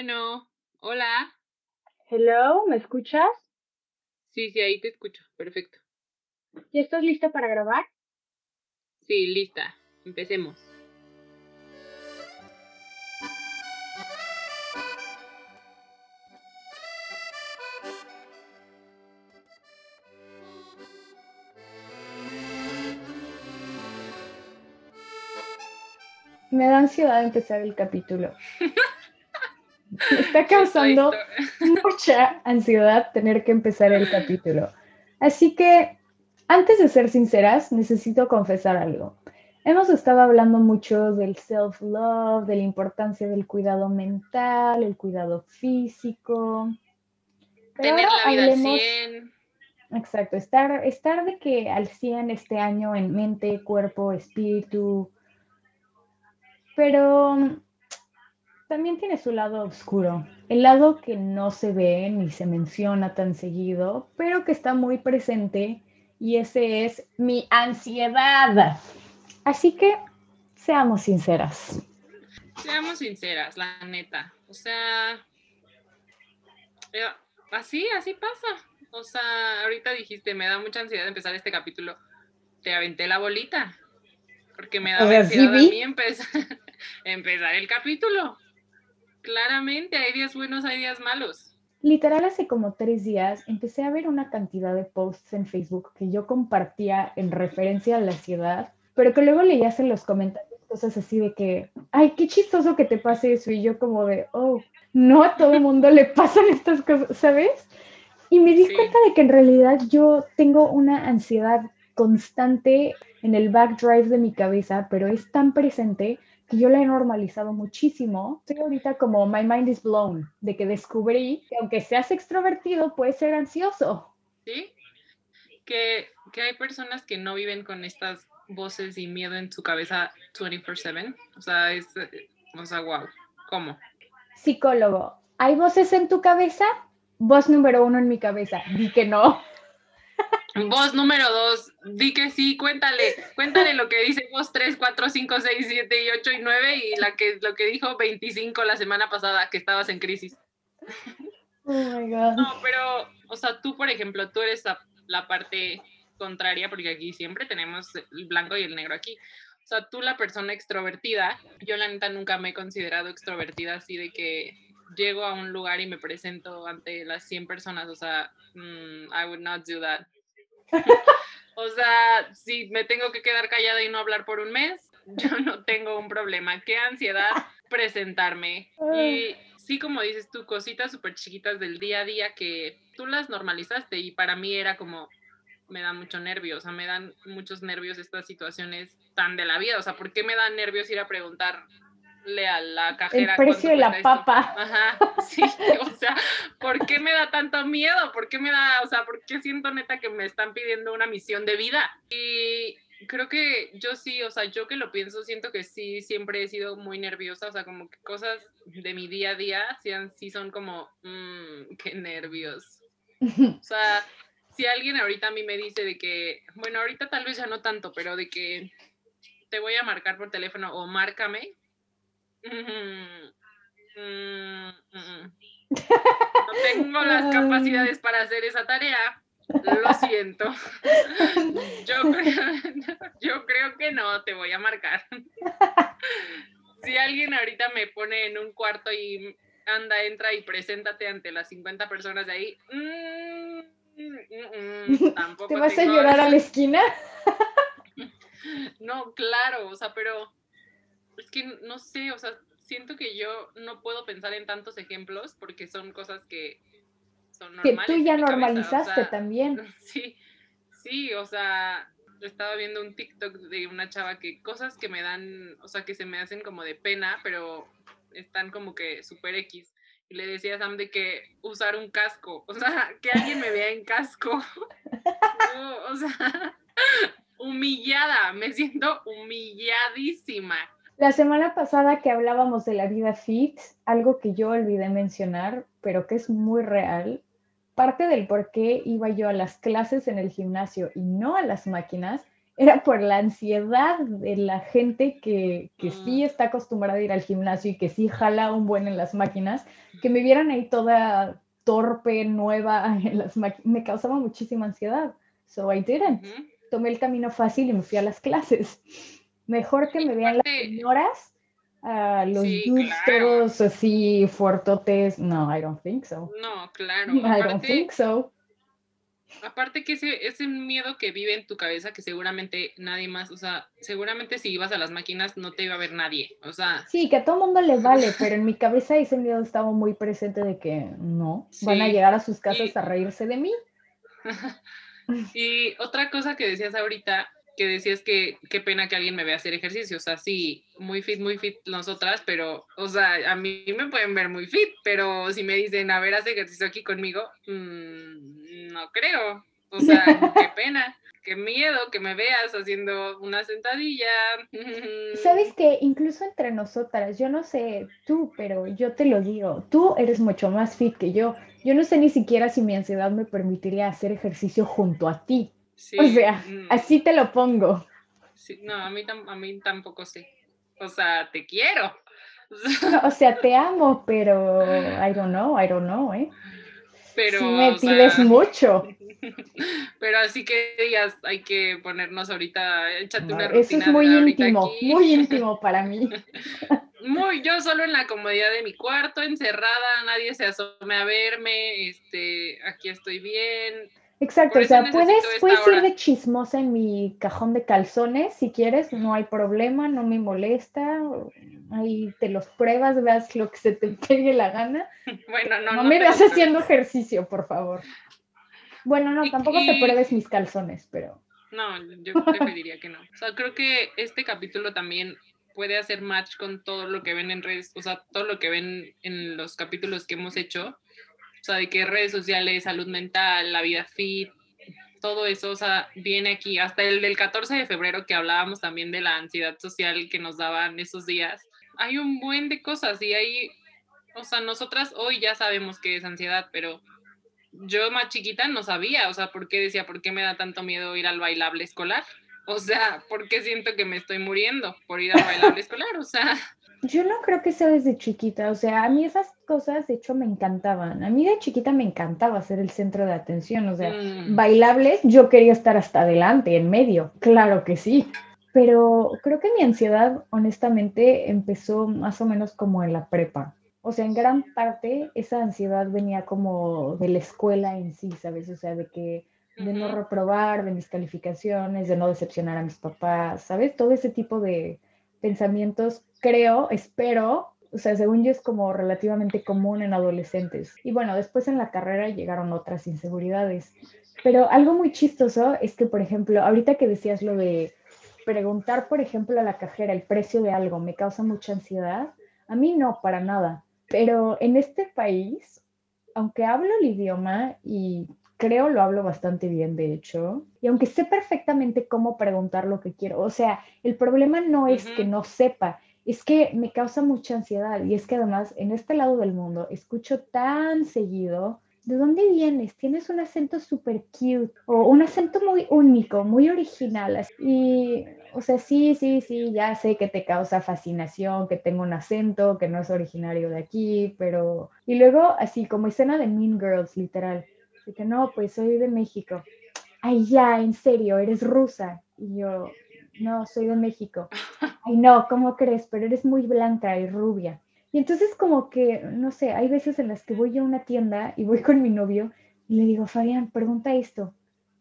Bueno, hola. Hello, ¿me escuchas? Sí, sí, ahí te escucho. Perfecto. ¿Ya estás lista para grabar? Sí, lista. Empecemos. Me da ansiedad empezar el capítulo. Me está causando mucha ansiedad tener que empezar el capítulo. Así que, antes de ser sinceras, necesito confesar algo. Hemos estado hablando mucho del self-love, de la importancia del cuidado mental, el cuidado físico. Tener la vida al 100. Exacto, estar, estar de que al 100 este año en mente, cuerpo, espíritu. Pero también tiene su lado oscuro, el lado que no se ve ni se menciona tan seguido, pero que está muy presente y ese es mi ansiedad. Así que seamos sinceras. Seamos sinceras, la neta. O sea, eh, así, así pasa. O sea, ahorita dijiste, me da mucha ansiedad empezar este capítulo. Te aventé la bolita. Porque me da ansiedad a mí empezar, empezar el capítulo. Claramente, hay días buenos, hay días malos. Literal, hace como tres días empecé a ver una cantidad de posts en Facebook que yo compartía en referencia a la ciudad, pero que luego leías en los comentarios cosas así de que, ay, qué chistoso que te pase eso, y yo como de, oh, no a todo el mundo le pasan estas cosas, ¿sabes? Y me di cuenta de que en realidad yo tengo una ansiedad constante en el backdrive de mi cabeza, pero es tan presente que yo la he normalizado muchísimo. Estoy ahorita como my mind is blown, de que descubrí que aunque seas extrovertido, puedes ser ansioso. Sí, que, que hay personas que no viven con estas voces y miedo en su cabeza 24/7. O sea, es, o sea, wow, ¿cómo? Psicólogo, ¿hay voces en tu cabeza? Voz número uno en mi cabeza, di que no. Voz número dos, di que sí, cuéntale, cuéntale lo que dice voz 3, 4, 5, 6, 7 y 8 y 9 y la que, lo que dijo 25 la semana pasada, que estabas en crisis. Oh my God. No, pero, o sea, tú, por ejemplo, tú eres la, la parte contraria, porque aquí siempre tenemos el blanco y el negro aquí. O sea, tú la persona extrovertida, yo la neta nunca me he considerado extrovertida así de que llego a un lugar y me presento ante las 100 personas, o sea, mm, I would not do that. o sea, si me tengo que quedar callada y no hablar por un mes, yo no tengo un problema. Qué ansiedad presentarme. Y sí, como dices tú, cositas súper chiquitas del día a día que tú las normalizaste y para mí era como, me da mucho nervio, o sea, me dan muchos nervios estas situaciones tan de la vida, o sea, ¿por qué me dan nervios ir a preguntar a la cajera. El precio de la papa. Ajá, sí, o sea, ¿por qué me da tanto miedo? ¿Por qué me da, o sea, por qué siento neta que me están pidiendo una misión de vida? Y creo que yo sí, o sea, yo que lo pienso, siento que sí, siempre he sido muy nerviosa, o sea, como que cosas de mi día a día sí, sí son como, mmm, qué nervios. O sea, si alguien ahorita a mí me dice de que, bueno, ahorita tal vez ya no tanto, pero de que te voy a marcar por teléfono o márcame, no tengo las capacidades para hacer esa tarea. Lo siento. Yo creo, yo creo que no, te voy a marcar. Si alguien ahorita me pone en un cuarto y anda, entra y preséntate ante las 50 personas de ahí, mm, mm, mm, tampoco. ¿Te vas a llorar a la esquina? No, claro, o sea, pero es que no sé, o sea, siento que yo no puedo pensar en tantos ejemplos porque son cosas que son normales. Que tú ya normalizaste también. Sí, sí, o sea, estaba viendo un TikTok de una chava que cosas que me dan, o sea, que se me hacen como de pena, pero están como que super X. Y le decía a Sam de que usar un casco, o sea, que alguien me vea en casco. o sea, humillada, me siento humilladísima. La semana pasada que hablábamos de la vida fit, algo que yo olvidé mencionar, pero que es muy real, parte del por qué iba yo a las clases en el gimnasio y no a las máquinas, era por la ansiedad de la gente que, que sí Mm. está acostumbrada a ir al gimnasio y que sí jala un buen en las máquinas, que me vieran ahí toda torpe, nueva en las máquinas, me causaba muchísima ansiedad. So I didn't. Tomé el camino fácil y me fui a las clases. Mejor que me vean las señoras, a los Sí, dudes claro. todos así fuertotes. No, I don't think so. No, claro. I don't Aparte, think so. aparte que ese, ese miedo que vive en tu cabeza que seguramente nadie más, o sea, seguramente si ibas a las máquinas no te iba a ver nadie. O sea, Sí, que a todo mundo le vale, pero en mi cabeza ese miedo estaba muy presente de que no, van a llegar a sus casas y- a reírse de mí. Y otra cosa que decías ahorita, que decías que qué pena que alguien me vea hacer ejercicio. O sea, sí, muy fit, muy fit nosotras, pero, o sea, a mí me pueden ver muy fit, pero si me dicen, a ver, haz ejercicio aquí conmigo, mm, no creo. O sea, qué pena, qué miedo que me veas haciendo una sentadilla. Sabes que incluso entre nosotras, yo no sé tú, pero yo te lo digo, tú eres mucho más fit que yo. Yo no sé ni siquiera si mi ansiedad me permitiría hacer ejercicio junto a ti. Sí, O sea, mm, así te lo pongo. sí, no, a mí, a mí tampoco sé. O sea, te quiero. No, o sea, te amo, pero I don't know, I don't know, ¿eh? Pero, sí me pides sea, mucho. Pero así que digas, hay que ponernos ahorita, échate No, una eso rutina es de muy íntimo, aquí. muy íntimo para mí. Muy, yo solo en la comodidad de mi cuarto, encerrada, nadie se asome a verme, este, aquí estoy bien. Exacto, o sea, puedes, puedes ir de chismosa en mi cajón de calzones si quieres, no hay problema, no me molesta. Ahí te los pruebas, veas lo que se te pegue la gana. Bueno, no, No, no me lo haciendo ejercicio, por favor. Bueno, no, Y- tampoco te pruebes mis calzones, pero No, yo preferiría que no. O sea, creo que este capítulo también puede hacer match con todo lo que ven en redes, o sea, todo lo que ven en los capítulos que hemos hecho. Sea, de que redes sociales, salud mental, la vida fit, todo eso, o sea, viene aquí. Hasta el del 14 de febrero que hablábamos también de la ansiedad social que nos daban esos días. Hay un buen de cosas y hay, o sea, nosotras hoy ya sabemos que es ansiedad, pero yo más chiquita no sabía, o sea, ¿por qué decía, por qué me da tanto miedo ir al bailable escolar? O sea, ¿por qué siento que me estoy muriendo por ir al bailable escolar? O sea, yo no creo que sea desde chiquita. O sea, a mí esas cosas, de hecho, me encantaban. A mí de chiquita me encantaba ser el centro de atención. O sea, mm, bailables, yo quería estar hasta adelante, en medio, claro que sí. Pero creo que mi ansiedad, honestamente, empezó más o menos como en la prepa. O sea, en gran parte esa ansiedad venía como de la escuela en sí, ¿sabes? O sea, de que de no reprobar, de mis calificaciones, de no decepcionar a mis papás, ¿sabes? Todo ese tipo de pensamientos, creo, espero, o sea, según yo es como relativamente común en adolescentes. Y bueno, después en la carrera llegaron otras inseguridades. Pero algo muy chistoso es que, por ejemplo, ahorita que decías lo de preguntar, por ejemplo, a la cajera el precio de algo me causa mucha ansiedad. A mí no, para nada. Pero en este país, aunque hablo el idioma y creo lo hablo bastante bien, de hecho, y aunque sé perfectamente cómo preguntar lo que quiero, o sea, el problema no es que no sepa, es que me causa mucha ansiedad y es que además en este lado del mundo escucho tan seguido, ¿de dónde vienes? Tienes un acento súper cute o un acento muy único, muy original. Y, o sea, sí, sí, sí, ya sé que te causa fascinación, que tengo un acento que no es originario de aquí, pero... Y luego, así como escena de Mean Girls, literal. Que no, pues soy de México. Ay, ya, en serio, eres rusa. Y yo, no, soy de México. Ay, no, ¿cómo crees? Pero eres muy blanca y rubia. Y entonces como que, no sé, hay veces en las que voy a una tienda y voy con mi novio y le digo, Fabián, pregunta esto.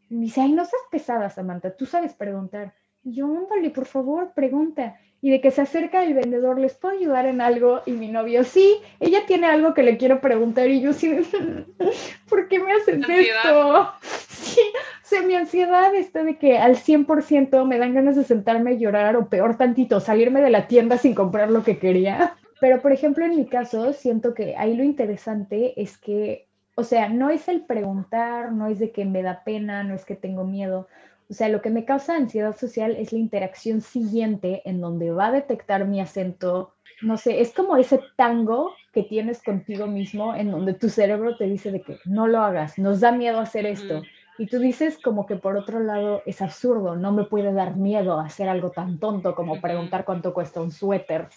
Y me dice, ay, no seas pesada, Samantha, tú sabes preguntar. Y yo, ándale, por favor, pregunta. Y de que se acerca el vendedor, ¿les puedo ayudar en algo? Y mi novio, sí, ella tiene algo que le quiero preguntar. Y yo, sí, ¿por qué me haces esto? Sí, o sea, mi ansiedad está de que al 100% me dan ganas de sentarme a llorar o peor tantito, salirme de la tienda sin comprar lo que quería. Pero, por ejemplo, en mi caso, siento que ahí lo interesante es que, o sea, no es el preguntar, no es de que me da pena, no es que tengo miedo. O sea, lo que me causa ansiedad social es la interacción siguiente en donde va a detectar mi acento. No sé, es como ese tango que tienes contigo mismo en donde tu cerebro te dice de que no lo hagas, nos da miedo hacer esto. Y tú dices como que por otro lado es absurdo, no me puede dar miedo hacer algo tan tonto como preguntar cuánto cuesta un suéter.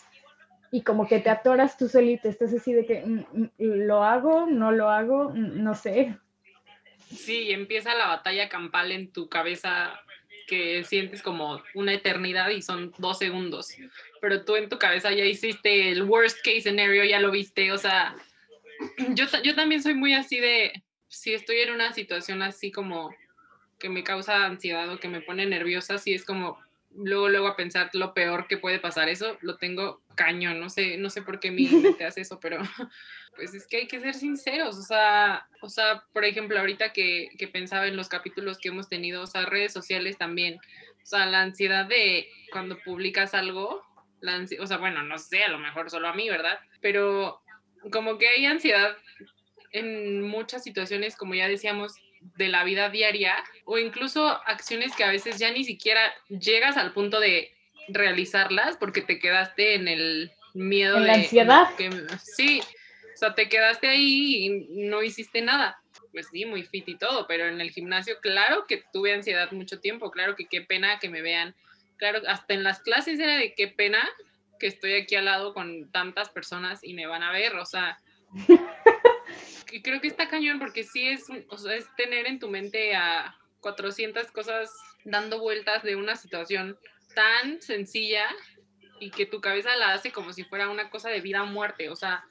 Y como que te atoras tú solito, estás así de que, mm, mm, ¿lo hago? ¿No lo hago? Mm, no sé. Sí, empieza la batalla campal en tu cabeza que sientes como una eternidad y son dos segundos, pero tú en tu cabeza ya hiciste el worst case scenario, ya lo viste, o sea, yo, yo también soy muy así de, si estoy en una situación así como que me causa ansiedad o que me pone nerviosa, sí es como luego luego a pensar lo peor que puede pasar eso, lo tengo caño, no sé, no sé por qué mi mente hace eso, pero pues es que hay que ser sinceros, o sea, o sea, por ejemplo, ahorita que, que pensaba en los capítulos que hemos tenido, o sea, redes sociales también, o sea, la ansiedad de cuando publicas algo, la o sea, bueno, no sé, a lo mejor solo a mí, ¿verdad? Pero como que hay ansiedad en muchas situaciones, como ya decíamos, de la vida diaria o incluso acciones que a veces ya ni siquiera llegas al punto de realizarlas porque te quedaste en el miedo ¿En de la ansiedad. que- sí, o sea, te quedaste ahí y no hiciste nada. Pues sí, muy fit y todo, pero en el gimnasio, claro que tuve ansiedad mucho tiempo, claro que qué pena que me vean, claro, hasta en las clases era de qué pena que estoy aquí al lado con tantas personas y me van a ver, o sea, y creo que está cañón porque sí es, un- o sea, es tener en tu mente a 400 cosas dando vueltas de una situación tan sencilla y que tu cabeza la hace como si fuera una cosa de vida o muerte, o sea,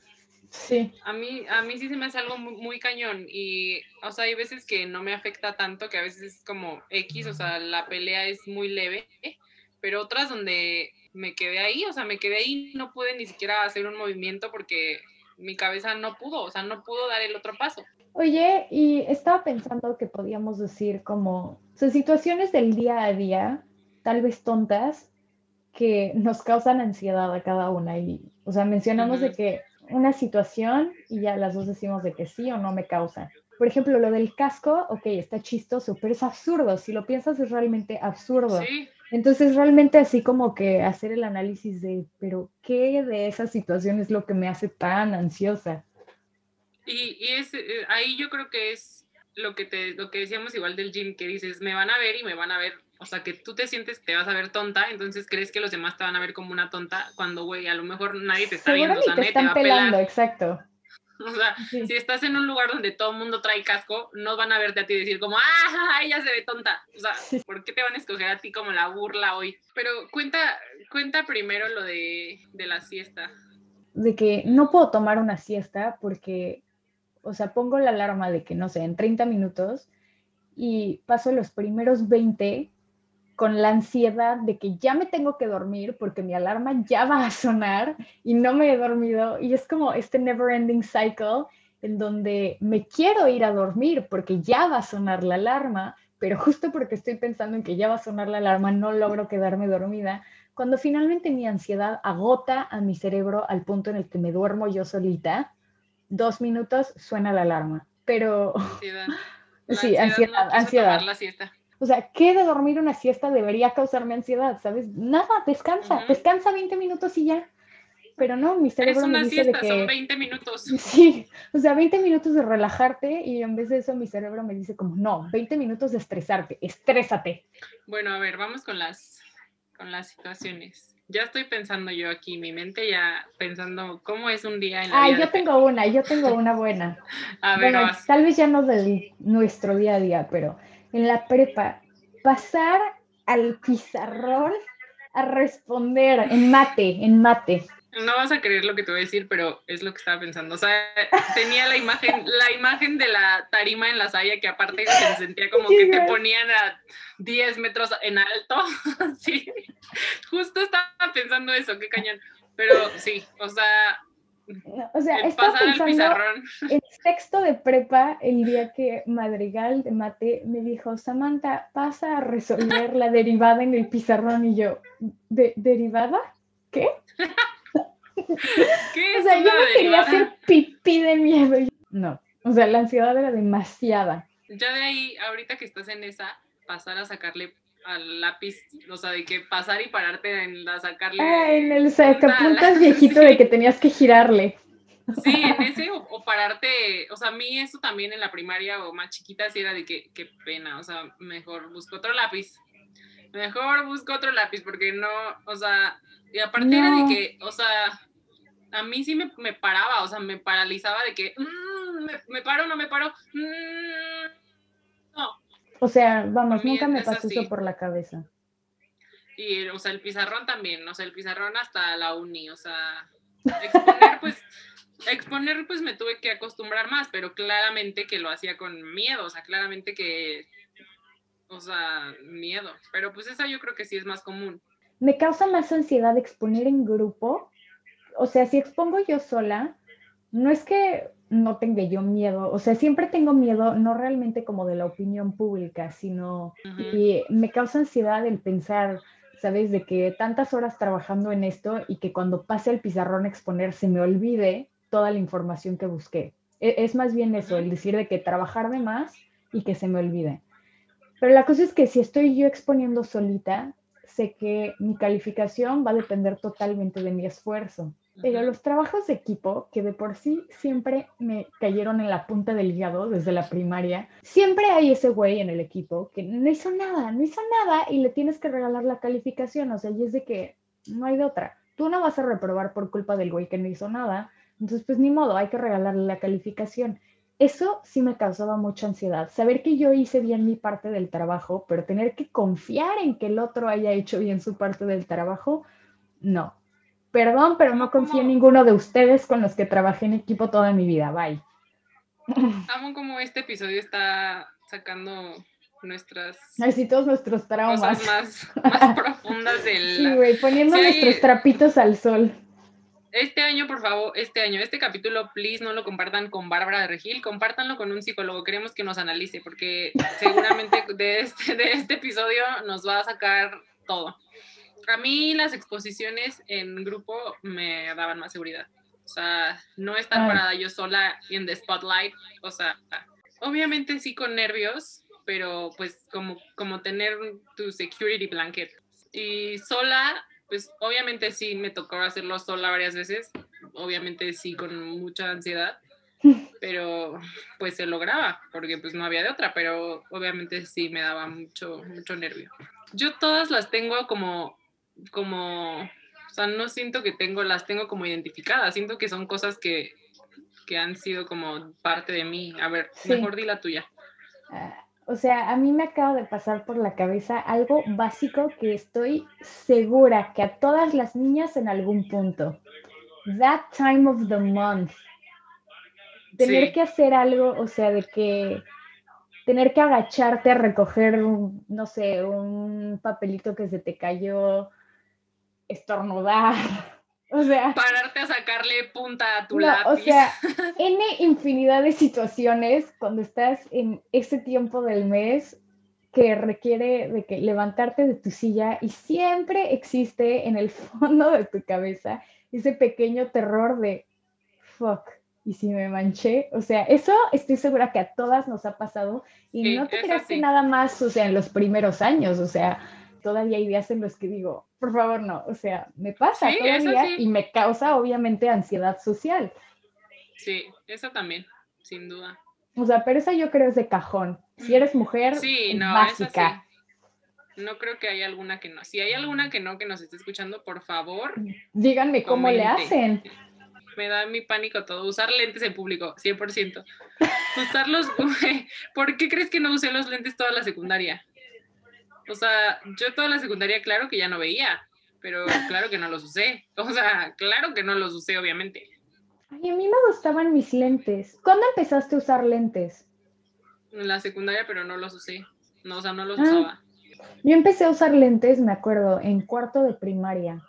Sí. a mí, a mí sí se me hace algo muy, muy cañón y, o sea, hay veces que no me afecta tanto, que a veces es como X, o sea, la pelea es muy leve, pero otras donde me quedé ahí, o sea, me quedé ahí, no pude ni siquiera hacer un movimiento porque mi cabeza no pudo, o sea, no pudo dar el otro paso. Oye, y estaba pensando que podíamos decir como, o sea, situaciones del día a día, tal vez tontas, que nos causan ansiedad a cada una. Y, o sea, mencionamos de que una situación y ya las dos decimos de que sí o no me causa. Por ejemplo, lo del casco, ok, está chistoso, pero es absurdo. Si lo piensas, es realmente absurdo. Sí, Entonces, realmente así como que hacer el análisis de, pero ¿qué de esa situación es lo que me hace tan ansiosa? y, y es, eh, ahí yo creo que es lo que, te, lo que decíamos igual del gym, que dices, me van a ver y me van a ver, o sea, que tú te sientes que te vas a ver tonta, entonces crees que los demás te van a ver como una tonta, cuando, güey, a lo mejor nadie te está viendo, o sea, te nadie te va están a pelar. pelando, exacto. O sea, Sí. si estás en un lugar donde todo el mundo trae casco, no van a verte a ti y decir como, ah, ella se ve tonta. O sea, Sí. ¿por qué te van a escoger a ti como la burla hoy? Pero cuenta, cuenta primero lo de, de la siesta. de que no puedo tomar una siesta porque, o sea, pongo la alarma de que, no sé, en 30 minutos y paso los primeros 20 con la ansiedad de que ya me tengo que dormir porque mi alarma ya va a sonar y no me he dormido. Y es como este never ending cycle en donde me quiero ir a dormir porque ya va a sonar la alarma, pero justo porque estoy pensando en que ya va a sonar la alarma, no logro quedarme dormida cuando finalmente mi ansiedad agota a mi cerebro al punto en el que me duermo yo solita, dos minutos suena la alarma. Pero, Ansiedad. La sí, ansiedad, ansiedad. la siesta. O sea, ¿qué de dormir una siesta debería causarme ansiedad? ¿Sabes? Nada, descansa, Ujú. descansa 20 minutos y ya. Pero no, mi Es cerebro me una dice siesta, de son que... 20 minutos. Sí, o sea, 20 minutos de relajarte y en vez de eso mi cerebro me dice como, no, 20 minutos de estresarte, estrésate. Bueno, a ver, vamos con las, con las situaciones. Ya estoy pensando yo aquí, mi mente ya pensando cómo es un día en la Ah, vida. yo tengo una, yo tengo una buena. A ver, bueno, vas. tal vez ya no de nuestro día a día, pero en la prepa, pasar al pizarrón a responder en mate, en mate. No vas a creer lo que te voy a decir, pero es lo que estaba pensando. O sea, tenía la imagen, la imagen de la tarima en la saya que aparte se sentía como que te ponían a 10 metros en alto. Sí, justo estaba pensando eso, qué cañón. Pero sí, o sea, O sea, estaba pensando en sexto de prepa el día que Madrigal de mate me dijo, Samantha, pasa a resolver la derivada en el pizarrón y yo, ¿de derivada? ¿Qué? ¿Qué O es sea, yo me quería hacer pipí de miedo. No, o sea, la ansiedad era demasiada. Ya de ahí, ahorita que estás en esa, pasar a sacarle al lápiz, o sea, de que pasar y pararte en la sacarle. Ah, en el sacapuntas viejito de que tenías que girarle. Sí, en ese o, pararte, o sea, a mí eso también en la primaria o más chiquita sí era de que, qué pena, o sea, mejor busco otro lápiz. Mejor busco otro lápiz porque no, o sea, y aparte era de que, o sea, a mí sí me, me paraba, o sea, me paralizaba de que, mm, me, paro, no me paro, mm. O sea, vamos, nunca me pasó eso por la cabeza. Y, o sea, el pizarrón también, o sea, el pizarrón hasta la uni, o sea, exponer, pues, exponer, pues me tuve que acostumbrar más, pero claramente que lo hacía con miedo, o sea, claramente que, o sea, miedo, pero pues esa yo creo que sí es más común. Me causa más ansiedad exponer en grupo, o sea, si expongo yo sola, no es que no tenga yo miedo, o sea, siempre tengo miedo, no realmente como de la opinión pública, sino y me causa ansiedad el pensar, ¿sabes? De que tantas horas trabajando en esto y que cuando pase el pizarrón a exponer se me olvide toda la información que busqué. E, es más bien eso, el decir de que trabajar de más y que se me olvide. Pero la cosa es que si estoy yo exponiendo solita, sé que mi calificación va a depender totalmente de mi esfuerzo. Pero los trabajos de equipo, que de por sí siempre me cayeron en la punta del hígado desde la primaria, siempre hay ese güey en el equipo que no hizo nada, no hizo nada y le tienes que regalar la calificación. O sea, y es de que no hay de otra. Tú no vas a reprobar por culpa del güey que no hizo nada. Entonces, pues ni modo, hay que regalarle la calificación. Eso sí me causaba mucha ansiedad. Saber que yo hice bien mi parte del trabajo, pero tener que confiar en que el otro haya hecho bien su parte del trabajo, no Perdón, pero no confío en ninguno de ustedes con los que trabajé en equipo toda mi vida. Bye. Amo como este episodio está sacando nuestras Ay, todos nuestros traumas más, más profundas del sí güey poniendo nuestros trapitos al sol este año por favor este año este capítulo please no lo compartan con Bárbara de Regil compártanlo con un psicólogo queremos que nos analice porque seguramente de este de este episodio nos va a sacar todo a mí las exposiciones en grupo me daban más seguridad. O sea, no estar parada yo sola en the spotlight. O sea, obviamente sí con nervios, pero pues como, como tener tu security blanket. Y sola, pues obviamente sí me tocó hacerlo sola varias veces. Obviamente sí con mucha ansiedad. Pero pues se lograba, porque pues no había de otra, pero obviamente sí me daba mucho, mucho nervio. Yo todas las tengo como como, o sea, no siento que tengo, las tengo como identificadas, siento que son cosas que, que han sido como parte de mí. A ver, mejor di la tuya. Ah, o sea, a mí me acaba de pasar por la cabeza algo básico que estoy segura que a todas las niñas en algún punto. That time of the month. Tener que hacer algo, o sea, de que tener que agacharte a recoger, no sé, un papelito que se te cayó, estornudar. O sea. Pararte a sacarle punta a tu lápiz. O sea, N infinidad de situaciones cuando estás en ese tiempo del mes que requiere de que levantarte de tu silla y siempre existe en el fondo de tu cabeza ese pequeño terror de fuck, y si me manché, o sea, eso estoy segura que a todas nos ha pasado y no te creas que nada más, o sea, en los primeros años, o sea, todavía hay días en los que digo, por favor, no, o sea, me pasa todavía y me causa obviamente ansiedad social. Sí, eso también, sin duda. O sea, pero esa yo creo es de cajón. Si eres mujer, sí, no, básica. No creo que haya alguna que no. Si hay alguna que no que nos esté escuchando, por favor. Díganme cómo le hacen. Me da mi pánico todo. Usar lentes en público, 100%. Usarlos. ¿Por qué crees que no usé los lentes toda la secundaria? O sea, yo toda la secundaria, claro que ya no veía, pero claro que no los usé. O sea, claro que no los usé, obviamente. Ay, a mí me gustaban mis lentes. ¿Cuándo empezaste a usar lentes? En la secundaria, pero no los usé. No, o sea, no los ah. usaba. Yo empecé a usar lentes, me acuerdo, en cuarto de primaria.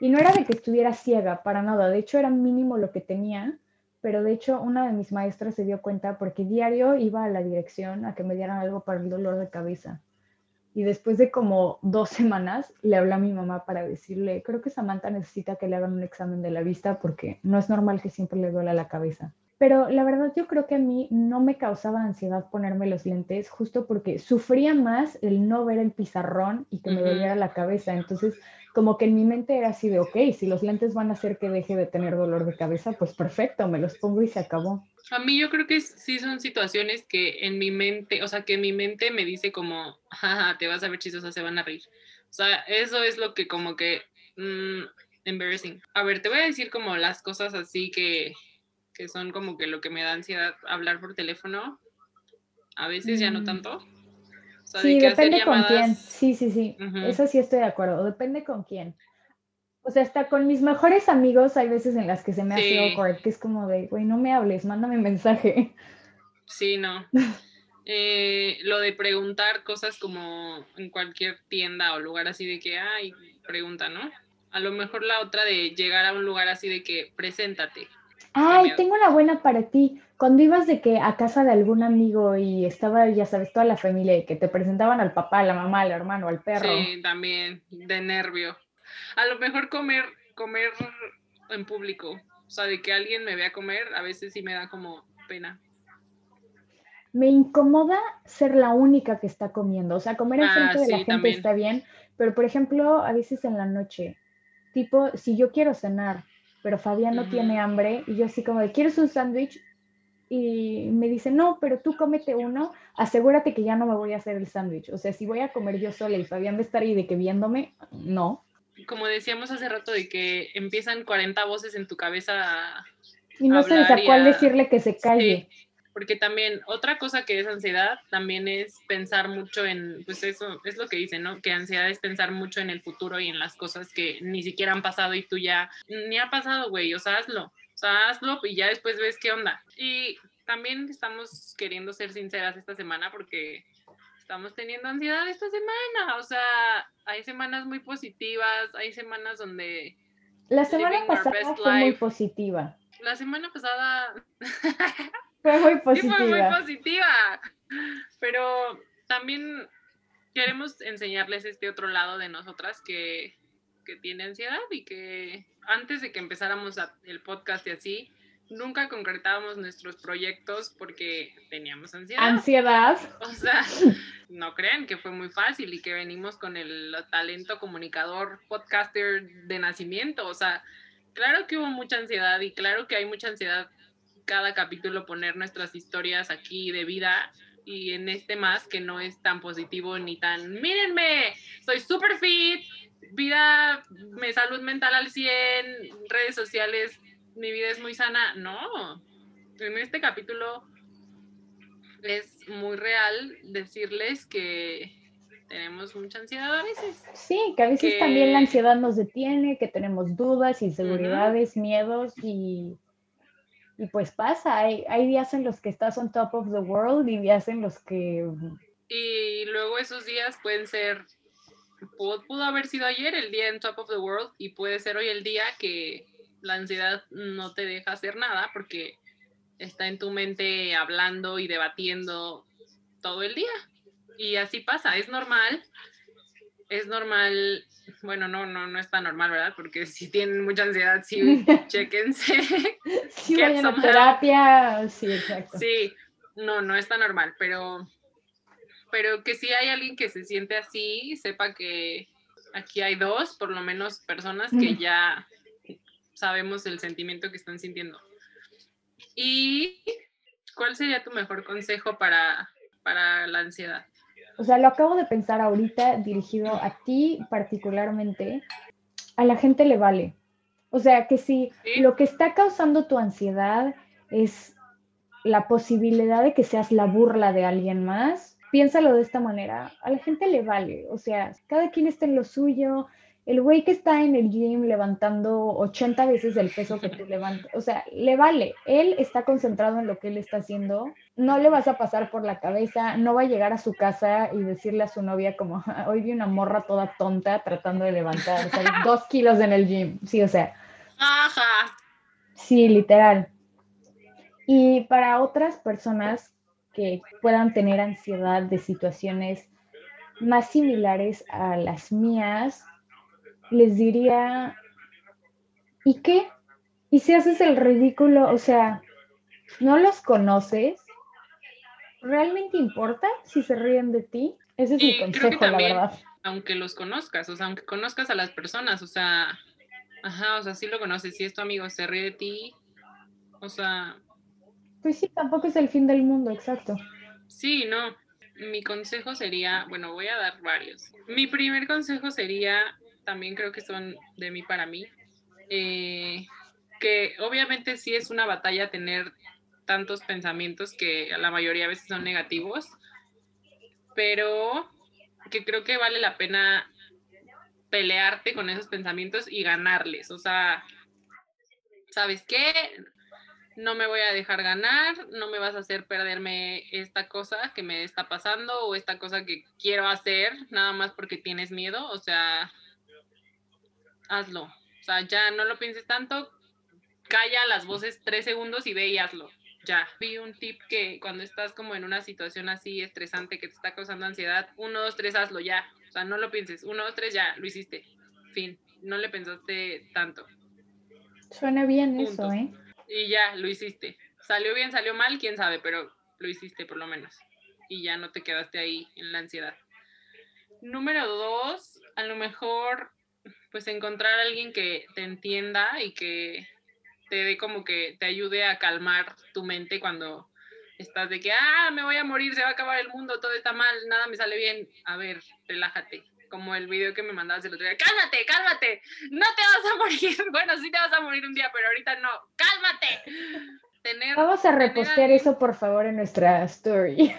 Y no era de que estuviera ciega, para nada. De hecho, era mínimo lo que tenía. Pero de hecho, una de mis maestras se dio cuenta porque diario iba a la dirección a que me dieran algo para el dolor de cabeza. Y después de como dos semanas le hablé a mi mamá para decirle, creo que Samantha necesita que le hagan un examen de la vista porque no es normal que siempre le duela la cabeza. Pero la verdad yo creo que a mí no me causaba ansiedad ponerme los lentes justo porque sufría más el no ver el pizarrón y que me doliera la cabeza. Entonces como que en mi mente era así de, ok, si los lentes van a hacer que deje de tener dolor de cabeza, pues perfecto, me los pongo y se acabó. A mí yo creo que sí son situaciones que en mi mente, o sea, que mi mente me dice como, jaja, te vas a ver chistosa, se van a reír. O sea, eso es lo que como que, mmm, embarrassing. A ver, te voy a decir como las cosas así que, que son como que lo que me da ansiedad hablar por teléfono. A veces ya no mm. tanto sí, depende con quién. Sí, sí, sí. Eso sí estoy de acuerdo. Depende con quién. O sea, hasta con mis mejores amigos hay veces en las que se me hace awkward, que es como de, güey, no me hables, mándame mensaje. Sí, no. Eh, lo de preguntar cosas como en cualquier tienda o lugar así de que, ay, pregunta, ¿no? A lo mejor la otra de llegar a un lugar así de que, preséntate. Ay, tengo una buena para ti. Cuando ibas de que a casa de algún amigo y estaba, ya sabes, toda la familia y que te presentaban al papá, a la mamá, al hermano, al perro. Sí, también, de nervio. A lo mejor comer, comer en público. O sea, de que alguien me vea comer, a veces sí me da como pena. Me incomoda ser la única que está comiendo. O sea, comer enfrente ah, de la gente está bien, pero por ejemplo, a veces en la noche, tipo, si yo quiero cenar pero Fabián no tiene hambre y yo así como de, ¿quieres un sándwich? Y me dice, no, pero tú cómete uno, asegúrate que ya no me voy a hacer el sándwich. O sea, si voy a comer yo sola y Fabián va a estar ahí de que viéndome, no. Como decíamos hace rato, de que empiezan 40 voces en tu cabeza. Y no sabes a cuál decirle que se calle porque también otra cosa que es ansiedad también es pensar mucho en, pues eso es lo que dicen, ¿no? Que ansiedad es pensar mucho en el futuro y en las cosas que ni siquiera han pasado y tú ya, ni ha pasado, güey, o sea, hazlo, o sea, hazlo y ya después ves qué onda. Y también estamos queriendo ser sinceras esta semana porque estamos teniendo ansiedad esta semana, o sea, hay semanas muy positivas, hay semanas donde... La semana pasada fue muy positiva. La semana pasada... Fue muy positiva. Sí, fue muy positiva. Pero también queremos enseñarles este otro lado de nosotras que, que tiene ansiedad y que antes de que empezáramos el podcast y así, nunca concretábamos nuestros proyectos porque teníamos ansiedad. Ansiedad. O sea, no crean que fue muy fácil y que venimos con el talento comunicador, podcaster de nacimiento. O sea, claro que hubo mucha ansiedad y claro que hay mucha ansiedad cada capítulo poner nuestras historias aquí de vida y en este más que no es tan positivo ni tan, mírenme, soy super fit, vida, me salud mental al 100, redes sociales, mi vida es muy sana. No, en este capítulo es muy real decirles que tenemos mucha ansiedad a veces. Sí, que a veces también la ansiedad nos detiene, que tenemos dudas, inseguridades, miedos y y pues pasa, hay, hay días en los que estás on top of the world y días en los que... Y luego esos días pueden ser, pudo, pudo haber sido ayer el día en top of the world y puede ser hoy el día que la ansiedad no te deja hacer nada porque está en tu mente hablando y debatiendo todo el día. Y así pasa, es normal, es normal bueno, no, no, no está normal, ¿verdad? Porque si tienen mucha ansiedad, sí, chequense. Sí, vayan a terapia, sí, exacto. Sí, no, no está normal, pero, pero que si hay alguien que se siente así, sepa que aquí hay dos, por lo menos, personas que ya sabemos el sentimiento que están sintiendo. ¿Y cuál sería tu mejor consejo para, para la ansiedad? O sea, lo acabo de pensar ahorita dirigido a ti particularmente, a la gente le vale. O sea, que si lo que está causando tu ansiedad es la posibilidad de que seas la burla de alguien más, piénsalo de esta manera, a la gente le vale. O sea, cada quien está en lo suyo, el güey que está en el gym levantando 80 veces el peso que tú levantas, o sea, le vale, él está concentrado en lo que él está haciendo, no le vas a pasar por la cabeza, no va a llegar a su casa y decirle a su novia como, hoy vi una morra toda tonta tratando de levantar, o sea, dos kilos en el gym, sí, o sea. Ajá. Sí, literal. Y para otras personas que puedan tener ansiedad de situaciones más similares a las mías, les diría, ¿y qué? ¿Y si haces el ridículo? O sea, ¿no los conoces? ¿Realmente importa si se ríen de ti? Ese es mi consejo, la verdad. Aunque los conozcas, o sea, aunque conozcas a las personas, o sea, ajá, o sea, sí lo conoces, si es tu amigo, se ríe de ti, o sea... Pues sí, tampoco es el fin del mundo, exacto. Sí, no. Mi consejo sería, bueno, voy a dar varios. Mi primer consejo sería, también creo que son de mí para mí, eh, que obviamente sí es una batalla tener tantos pensamientos que la mayoría de veces son negativos, pero que creo que vale la pena pelearte con esos pensamientos y ganarles. O sea, ¿sabes qué? No me voy a dejar ganar, no me vas a hacer perderme esta cosa que me está pasando o esta cosa que quiero hacer nada más porque tienes miedo. O sea, hazlo. O sea, ya no lo pienses tanto, calla las voces tres segundos y ve y hazlo. Ya. Vi un tip que cuando estás como en una situación así estresante que te está causando ansiedad, uno, dos, tres, hazlo ya. O sea, no lo pienses. Uno, dos, tres, ya, lo hiciste. Fin. No le pensaste tanto. Suena bien eso, ¿eh? Y ya, lo hiciste. Salió bien, salió mal, quién sabe, pero lo hiciste por lo menos. Y ya no te quedaste ahí en la ansiedad. Número dos, a lo mejor, pues encontrar a alguien que te entienda y que te dé como que te ayude a calmar tu mente cuando estás de que, ah, me voy a morir, se va a acabar el mundo, todo está mal, nada me sale bien. A ver, relájate. Como el video que me mandabas el otro día, cálmate, cálmate, no te vas a morir. Bueno, sí te vas a morir un día, pero ahorita no, cálmate. Tener, vamos a repostear eso, por favor, en nuestra story.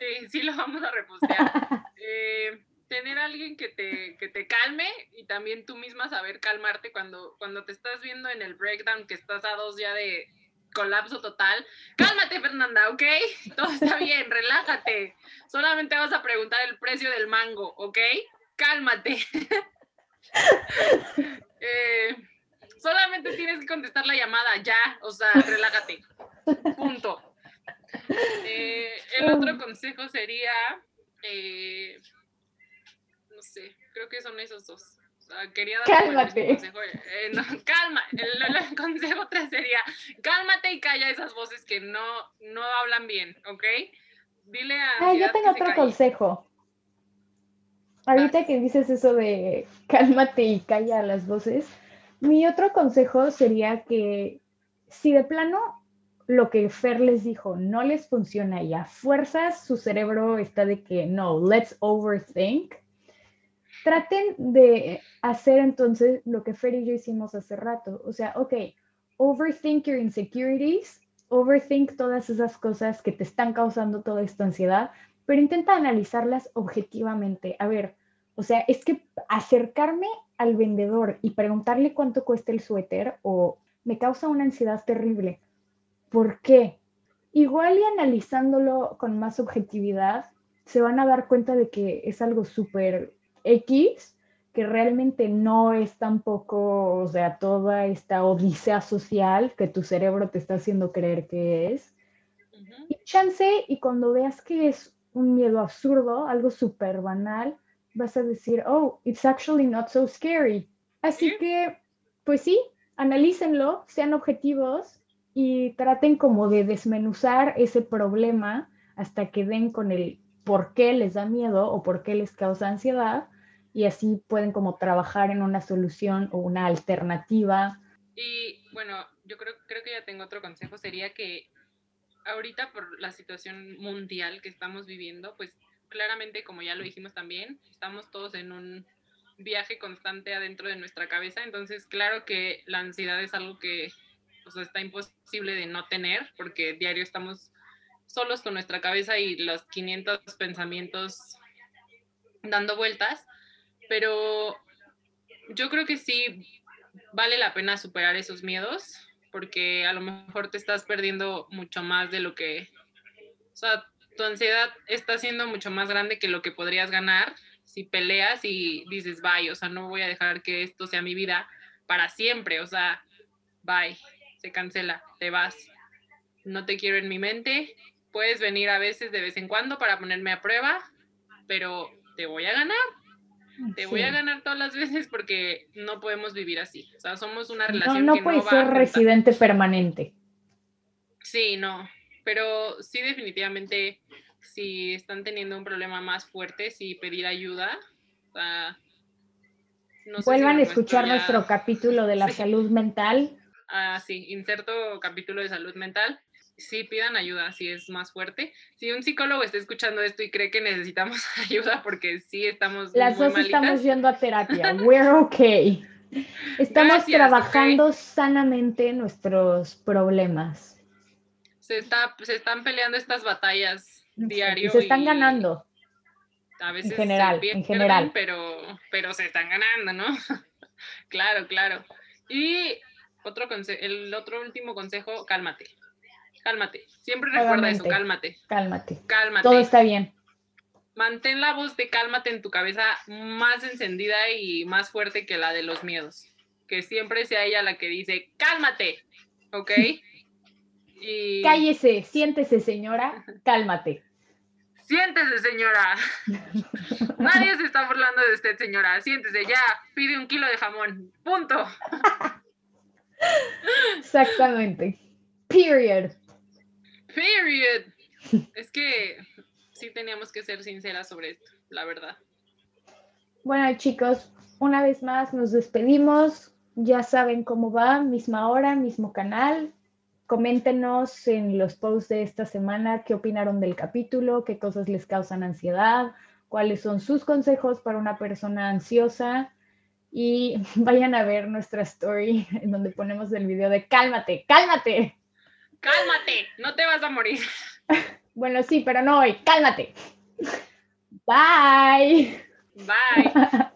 Sí, sí lo vamos a repostear. eh, tener alguien que te, que te calme y también tú misma saber calmarte cuando, cuando te estás viendo en el breakdown, que estás a dos ya de colapso total. Cálmate, Fernanda, ¿ok? Todo está bien, relájate. Solamente vas a preguntar el precio del mango, ¿ok? Cálmate. Eh, solamente tienes que contestar la llamada, ya, o sea, relájate. Punto. Eh, el otro consejo sería... Eh, sé, creo que son esos dos. quería dar Cálmate. consejo. Eh, no, calma, el, consejo 3 sería, cálmate y calla esas voces que no, no hablan bien, ¿ok? Dile a... Ah, yo tengo otro consejo. Ahorita que dices eso de cálmate y calla las voces, mi otro consejo sería que si de plano lo que Fer les dijo no les funciona y a fuerzas su cerebro está de que no, let's overthink, traten de hacer entonces lo que Fer y yo hicimos hace rato. O sea, ok, overthink your insecurities, overthink todas esas cosas que te están causando toda esta ansiedad, pero intenta analizarlas objetivamente. A ver, o sea, es que acercarme al vendedor y preguntarle cuánto cuesta el suéter o me causa una ansiedad terrible. ¿Por qué? Igual y analizándolo con más objetividad, se van a dar cuenta de que es algo súper X, que realmente no es tampoco, o sea, toda esta odisea social que tu cerebro te está haciendo creer que es. Y chance, y cuando veas que es un miedo absurdo, algo súper banal, vas a decir, oh, it's actually not so scary. Así que, pues sí, analícenlo, sean objetivos y traten como de desmenuzar ese problema hasta que den con el por qué les da miedo o por qué les causa ansiedad y así pueden como trabajar en una solución o una alternativa. Y bueno, yo creo, creo que ya tengo otro consejo, sería que ahorita por la situación mundial que estamos viviendo, pues claramente, como ya lo dijimos también, estamos todos en un viaje constante adentro de nuestra cabeza, entonces claro que la ansiedad es algo que está imposible de no tener, porque diario estamos solos con nuestra cabeza y los 500 pensamientos dando vueltas, pero yo creo que sí vale la pena superar esos miedos porque a lo mejor te estás perdiendo mucho más de lo que, o sea, tu ansiedad está siendo mucho más grande que lo que podrías ganar si peleas y dices, bye, o sea, no voy a dejar que esto sea mi vida para siempre, o sea, bye, se cancela, te vas, no te quiero en mi mente, puedes venir a veces de vez en cuando para ponerme a prueba, pero te voy a ganar, te voy a ganar todas las veces porque no podemos vivir así. O sea, somos una relación no, no puede ser residente permanente. Sí, no. Pero sí, definitivamente si están teniendo un problema más fuerte, si pedir ayuda. Vuelvan a escuchar nuestro capítulo de la salud mental. Ah, sí, inserto capítulo de salud mental. Sí, pidan ayuda si es más fuerte. Si un psicólogo está escuchando esto y cree que necesitamos ayuda porque sí estamos. Las dos estamos yendo a terapia. We're okay. Estamos trabajando sanamente nuestros problemas. Se, está, se están peleando estas batallas diario. se están ganando. A veces en general, en general. Pero, pero se están ganando, ¿no? claro, claro. Y otro el otro último consejo, cálmate. Cálmate. Siempre recuerda eso, cálmate. Cálmate. Cálmate. Todo está bien. Mantén la voz de cálmate en tu cabeza más encendida y más fuerte que la de los miedos. Que siempre sea ella la que dice, cálmate, ¿ok? Y... Cállese, siéntese, señora, cálmate. Siéntese, señora. Nadie se está burlando de usted, señora. Siéntese, ya, pide un kilo de jamón. Punto. Exactamente. Period. Es que sí teníamos que ser sinceras sobre esto, la verdad. Bueno, chicos, una vez más nos despedimos. Ya saben cómo va, misma hora, mismo canal. Coméntenos en los posts de esta semana qué opinaron del capítulo, qué cosas les causan ansiedad, cuáles son sus consejos para una persona ansiosa y vayan a ver nuestra story en donde ponemos el video de cálmate, cálmate. Cálmate, no te vas a morir. Bueno, sí, pero no hoy, cálmate. Bye. Bye.